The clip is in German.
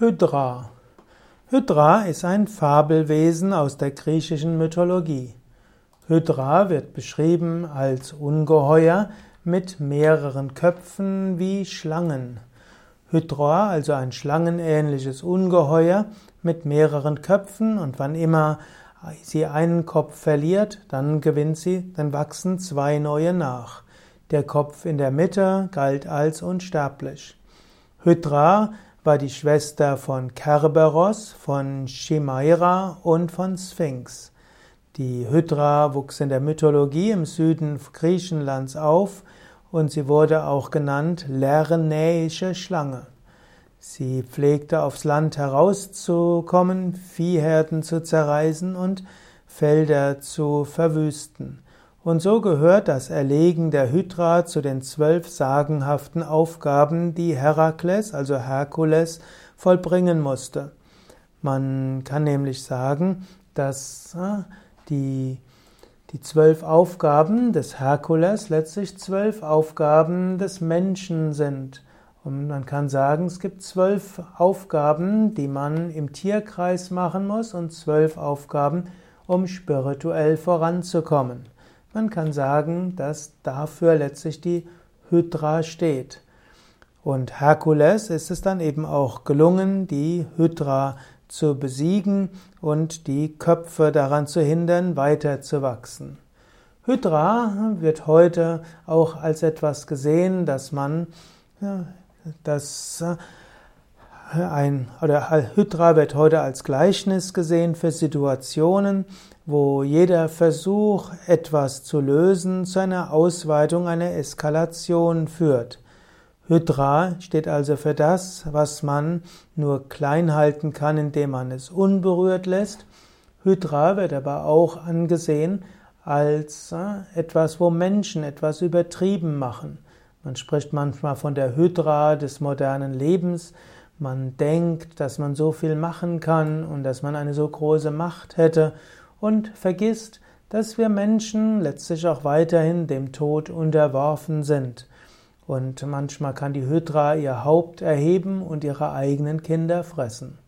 Hydra. Hydra ist ein Fabelwesen aus der griechischen Mythologie. Hydra wird beschrieben als Ungeheuer mit mehreren Köpfen wie Schlangen. Hydra, also ein schlangenähnliches Ungeheuer mit mehreren Köpfen und wann immer sie einen Kopf verliert, dann gewinnt sie, dann wachsen zwei neue nach. Der Kopf in der Mitte galt als unsterblich. Hydra war die Schwester von Kerberos, von Chimaira und von Sphinx. Die Hydra wuchs in der Mythologie im Süden Griechenlands auf und sie wurde auch genannt Lernäische Schlange. Sie pflegte aufs Land herauszukommen, Viehherden zu zerreißen und Felder zu verwüsten. Und so gehört das Erlegen der Hydra zu den zwölf sagenhaften Aufgaben, die Herakles, also Herkules, vollbringen musste. Man kann nämlich sagen, dass äh, die, die zwölf Aufgaben des Herkules letztlich zwölf Aufgaben des Menschen sind. Und man kann sagen, es gibt zwölf Aufgaben, die man im Tierkreis machen muss und zwölf Aufgaben, um spirituell voranzukommen. Man kann sagen, dass dafür letztlich die Hydra steht. Und Herkules ist es dann eben auch gelungen, die Hydra zu besiegen und die Köpfe daran zu hindern, weiterzuwachsen. Hydra wird heute auch als etwas gesehen, dass man ja, das ein, oder Hydra wird heute als Gleichnis gesehen für Situationen, wo jeder Versuch, etwas zu lösen, zu einer Ausweitung, einer Eskalation führt. Hydra steht also für das, was man nur klein halten kann, indem man es unberührt lässt. Hydra wird aber auch angesehen als äh, etwas, wo Menschen etwas übertrieben machen. Man spricht manchmal von der Hydra des modernen Lebens. Man denkt, dass man so viel machen kann und dass man eine so große Macht hätte und vergisst, dass wir Menschen letztlich auch weiterhin dem Tod unterworfen sind. Und manchmal kann die Hydra ihr Haupt erheben und ihre eigenen Kinder fressen.